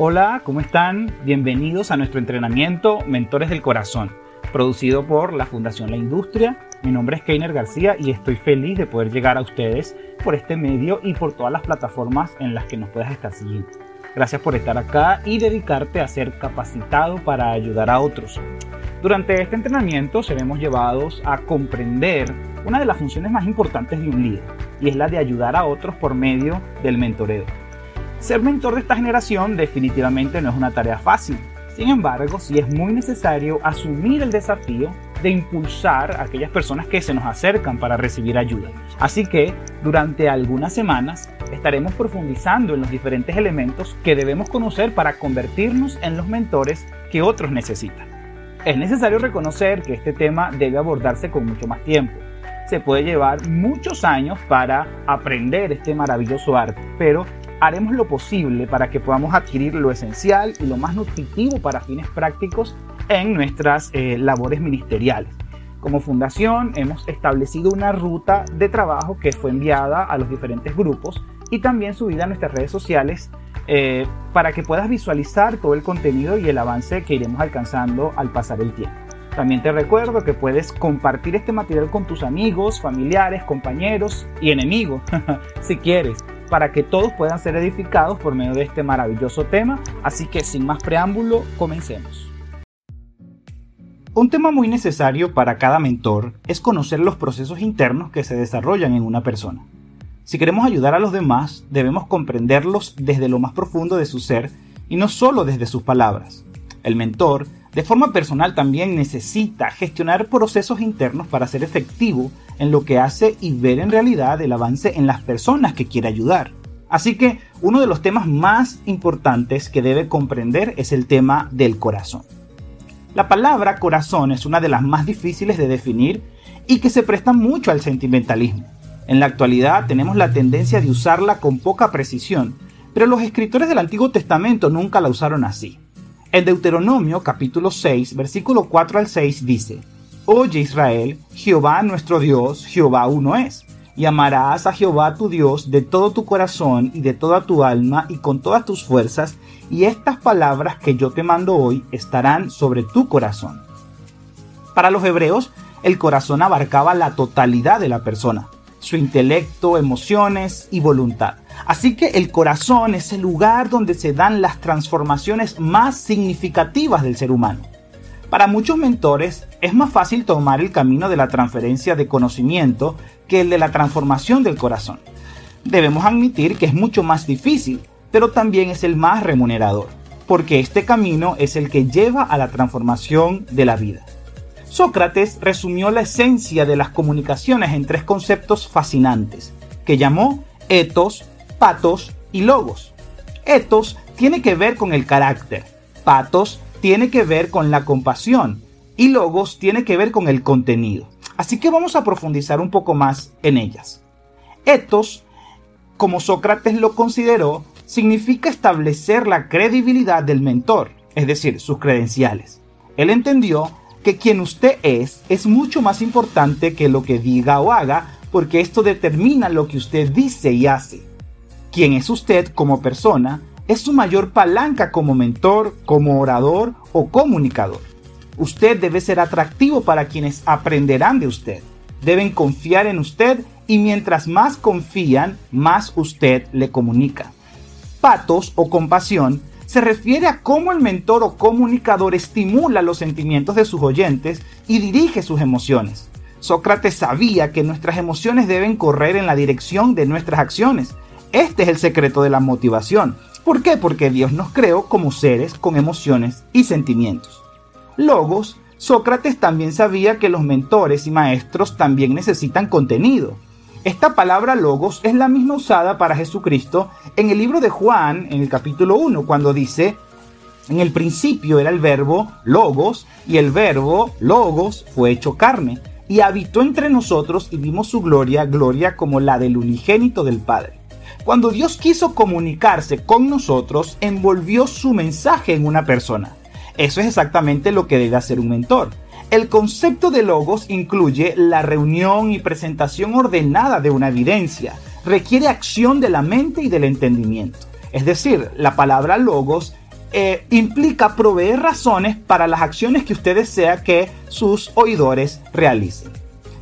Hola, ¿cómo están? Bienvenidos a nuestro entrenamiento Mentores del Corazón, producido por la Fundación La Industria. Mi nombre es Keiner García y estoy feliz de poder llegar a ustedes por este medio y por todas las plataformas en las que nos puedas estar siguiendo. Gracias por estar acá y dedicarte a ser capacitado para ayudar a otros. Durante este entrenamiento seremos llevados a comprender una de las funciones más importantes de un líder y es la de ayudar a otros por medio del mentoreo. Ser mentor de esta generación definitivamente no es una tarea fácil. Sin embargo, sí es muy necesario asumir el desafío de impulsar a aquellas personas que se nos acercan para recibir ayuda. Así que durante algunas semanas estaremos profundizando en los diferentes elementos que debemos conocer para convertirnos en los mentores que otros necesitan. Es necesario reconocer que este tema debe abordarse con mucho más tiempo. Se puede llevar muchos años para aprender este maravilloso arte, pero haremos lo posible para que podamos adquirir lo esencial y lo más nutritivo para fines prácticos en nuestras eh, labores ministeriales. Como fundación hemos establecido una ruta de trabajo que fue enviada a los diferentes grupos y también subida a nuestras redes sociales eh, para que puedas visualizar todo el contenido y el avance que iremos alcanzando al pasar el tiempo. También te recuerdo que puedes compartir este material con tus amigos, familiares, compañeros y enemigos, si quieres para que todos puedan ser edificados por medio de este maravilloso tema. Así que sin más preámbulo, comencemos. Un tema muy necesario para cada mentor es conocer los procesos internos que se desarrollan en una persona. Si queremos ayudar a los demás, debemos comprenderlos desde lo más profundo de su ser y no solo desde sus palabras. El mentor, de forma personal, también necesita gestionar procesos internos para ser efectivo en lo que hace y ver en realidad el avance en las personas que quiere ayudar. Así que uno de los temas más importantes que debe comprender es el tema del corazón. La palabra corazón es una de las más difíciles de definir y que se presta mucho al sentimentalismo. En la actualidad tenemos la tendencia de usarla con poca precisión, pero los escritores del Antiguo Testamento nunca la usaron así. En Deuteronomio capítulo 6, versículo 4 al 6 dice, Oye Israel, Jehová nuestro Dios, Jehová uno es. Y amarás a Jehová tu Dios de todo tu corazón y de toda tu alma y con todas tus fuerzas, y estas palabras que yo te mando hoy estarán sobre tu corazón. Para los hebreos, el corazón abarcaba la totalidad de la persona, su intelecto, emociones y voluntad. Así que el corazón es el lugar donde se dan las transformaciones más significativas del ser humano. Para muchos mentores es más fácil tomar el camino de la transferencia de conocimiento que el de la transformación del corazón. Debemos admitir que es mucho más difícil, pero también es el más remunerador, porque este camino es el que lleva a la transformación de la vida. Sócrates resumió la esencia de las comunicaciones en tres conceptos fascinantes, que llamó etos, patos y logos. Etos tiene que ver con el carácter, patos tiene que ver con la compasión y logos tiene que ver con el contenido. Así que vamos a profundizar un poco más en ellas. Etos, como Sócrates lo consideró, significa establecer la credibilidad del mentor, es decir, sus credenciales. Él entendió que quien usted es es mucho más importante que lo que diga o haga, porque esto determina lo que usted dice y hace. Quién es usted como persona es su mayor palanca como mentor, como orador o comunicador. Usted debe ser atractivo para quienes aprenderán de usted. Deben confiar en usted y mientras más confían, más usted le comunica. Patos o compasión se refiere a cómo el mentor o comunicador estimula los sentimientos de sus oyentes y dirige sus emociones. Sócrates sabía que nuestras emociones deben correr en la dirección de nuestras acciones. Este es el secreto de la motivación. ¿Por qué? Porque Dios nos creó como seres con emociones y sentimientos. Logos, Sócrates también sabía que los mentores y maestros también necesitan contenido. Esta palabra logos es la misma usada para Jesucristo en el libro de Juan, en el capítulo 1, cuando dice, en el principio era el verbo logos, y el verbo logos fue hecho carne, y habitó entre nosotros y vimos su gloria, gloria como la del unigénito del Padre. Cuando Dios quiso comunicarse con nosotros, envolvió su mensaje en una persona. Eso es exactamente lo que debe hacer un mentor. El concepto de logos incluye la reunión y presentación ordenada de una evidencia. Requiere acción de la mente y del entendimiento. Es decir, la palabra logos eh, implica proveer razones para las acciones que usted desea que sus oidores realicen.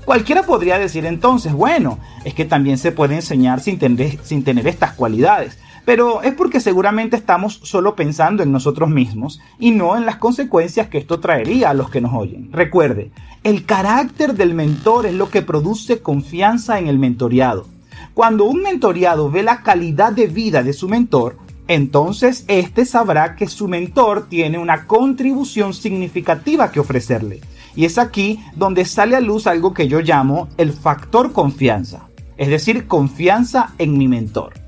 Cualquiera podría decir entonces, bueno, es que también se puede enseñar sin tener, sin tener estas cualidades, pero es porque seguramente estamos solo pensando en nosotros mismos y no en las consecuencias que esto traería a los que nos oyen. Recuerde, el carácter del mentor es lo que produce confianza en el mentoreado. Cuando un mentoreado ve la calidad de vida de su mentor, entonces éste sabrá que su mentor tiene una contribución significativa que ofrecerle. Y es aquí donde sale a luz algo que yo llamo el factor confianza, es decir, confianza en mi mentor.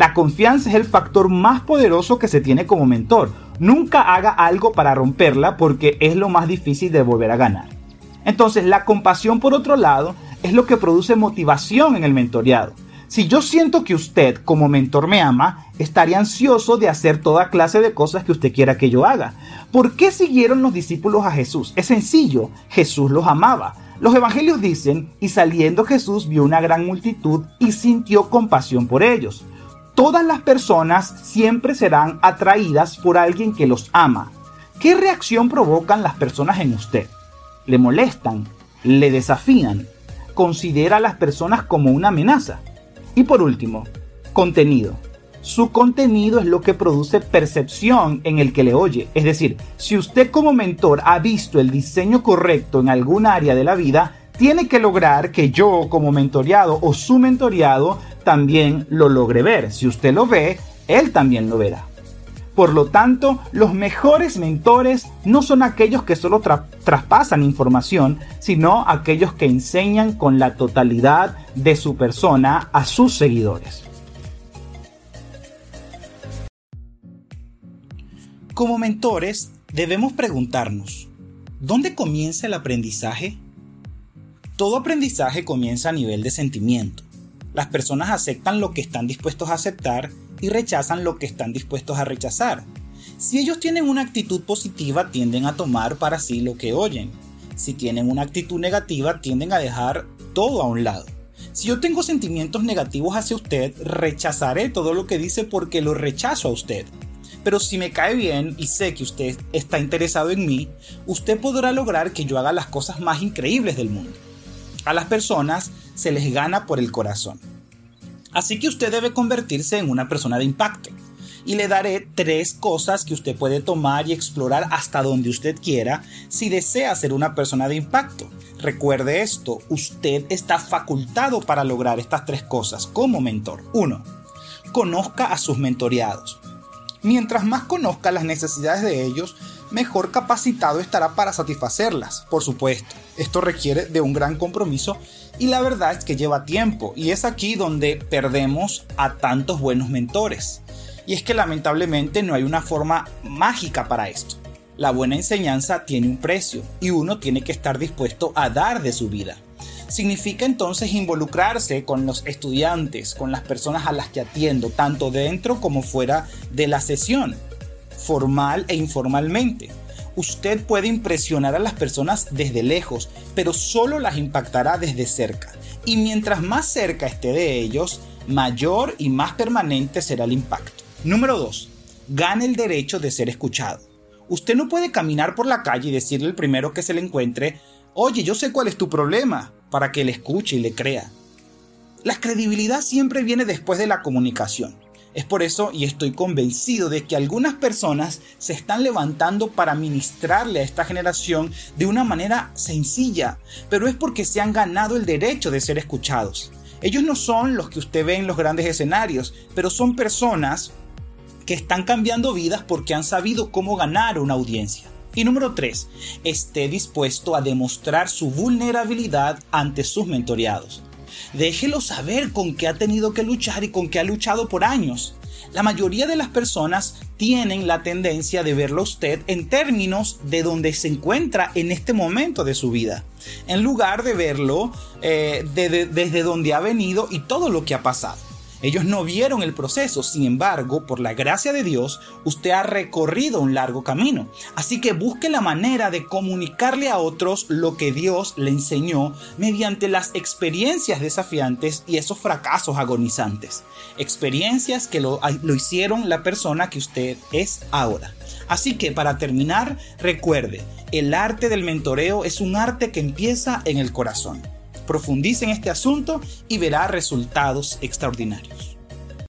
La confianza es el factor más poderoso que se tiene como mentor. Nunca haga algo para romperla porque es lo más difícil de volver a ganar. Entonces, la compasión, por otro lado, es lo que produce motivación en el mentoreado. Si yo siento que usted como mentor me ama, estaría ansioso de hacer toda clase de cosas que usted quiera que yo haga. ¿Por qué siguieron los discípulos a Jesús? Es sencillo, Jesús los amaba. Los evangelios dicen, y saliendo Jesús vio una gran multitud y sintió compasión por ellos. Todas las personas siempre serán atraídas por alguien que los ama. ¿Qué reacción provocan las personas en usted? ¿Le molestan? ¿Le desafían? ¿Considera a las personas como una amenaza? Y por último, contenido. Su contenido es lo que produce percepción en el que le oye. Es decir, si usted como mentor ha visto el diseño correcto en algún área de la vida, tiene que lograr que yo como mentoreado o su mentoreado también lo logre ver. Si usted lo ve, él también lo verá. Por lo tanto, los mejores mentores no son aquellos que solo traspasan información, sino aquellos que enseñan con la totalidad de su persona a sus seguidores. Como mentores, debemos preguntarnos, ¿dónde comienza el aprendizaje? Todo aprendizaje comienza a nivel de sentimiento. Las personas aceptan lo que están dispuestos a aceptar y rechazan lo que están dispuestos a rechazar. Si ellos tienen una actitud positiva, tienden a tomar para sí lo que oyen. Si tienen una actitud negativa, tienden a dejar todo a un lado. Si yo tengo sentimientos negativos hacia usted, rechazaré todo lo que dice porque lo rechazo a usted. Pero si me cae bien y sé que usted está interesado en mí, usted podrá lograr que yo haga las cosas más increíbles del mundo. A las personas se les gana por el corazón. Así que usted debe convertirse en una persona de impacto. Y le daré tres cosas que usted puede tomar y explorar hasta donde usted quiera si desea ser una persona de impacto. Recuerde esto, usted está facultado para lograr estas tres cosas como mentor. 1. Conozca a sus mentoreados. Mientras más conozca las necesidades de ellos, mejor capacitado estará para satisfacerlas. Por supuesto, esto requiere de un gran compromiso y la verdad es que lleva tiempo y es aquí donde perdemos a tantos buenos mentores. Y es que lamentablemente no hay una forma mágica para esto. La buena enseñanza tiene un precio y uno tiene que estar dispuesto a dar de su vida. Significa entonces involucrarse con los estudiantes, con las personas a las que atiendo, tanto dentro como fuera de la sesión, formal e informalmente usted puede impresionar a las personas desde lejos, pero solo las impactará desde cerca. Y mientras más cerca esté de ellos, mayor y más permanente será el impacto. Número 2. Gane el derecho de ser escuchado. Usted no puede caminar por la calle y decirle al primero que se le encuentre, oye, yo sé cuál es tu problema, para que le escuche y le crea. La credibilidad siempre viene después de la comunicación. Es por eso y estoy convencido de que algunas personas se están levantando para ministrarle a esta generación de una manera sencilla, pero es porque se han ganado el derecho de ser escuchados. Ellos no son los que usted ve en los grandes escenarios, pero son personas que están cambiando vidas porque han sabido cómo ganar una audiencia. Y número 3, esté dispuesto a demostrar su vulnerabilidad ante sus mentoreados. Déjelo saber con qué ha tenido que luchar y con qué ha luchado por años. La mayoría de las personas tienen la tendencia de verlo a usted en términos de donde se encuentra en este momento de su vida, en lugar de verlo eh, desde donde ha venido y todo lo que ha pasado. Ellos no vieron el proceso, sin embargo, por la gracia de Dios, usted ha recorrido un largo camino. Así que busque la manera de comunicarle a otros lo que Dios le enseñó mediante las experiencias desafiantes y esos fracasos agonizantes. Experiencias que lo, lo hicieron la persona que usted es ahora. Así que para terminar, recuerde, el arte del mentoreo es un arte que empieza en el corazón. Profundice en este asunto y verá resultados extraordinarios.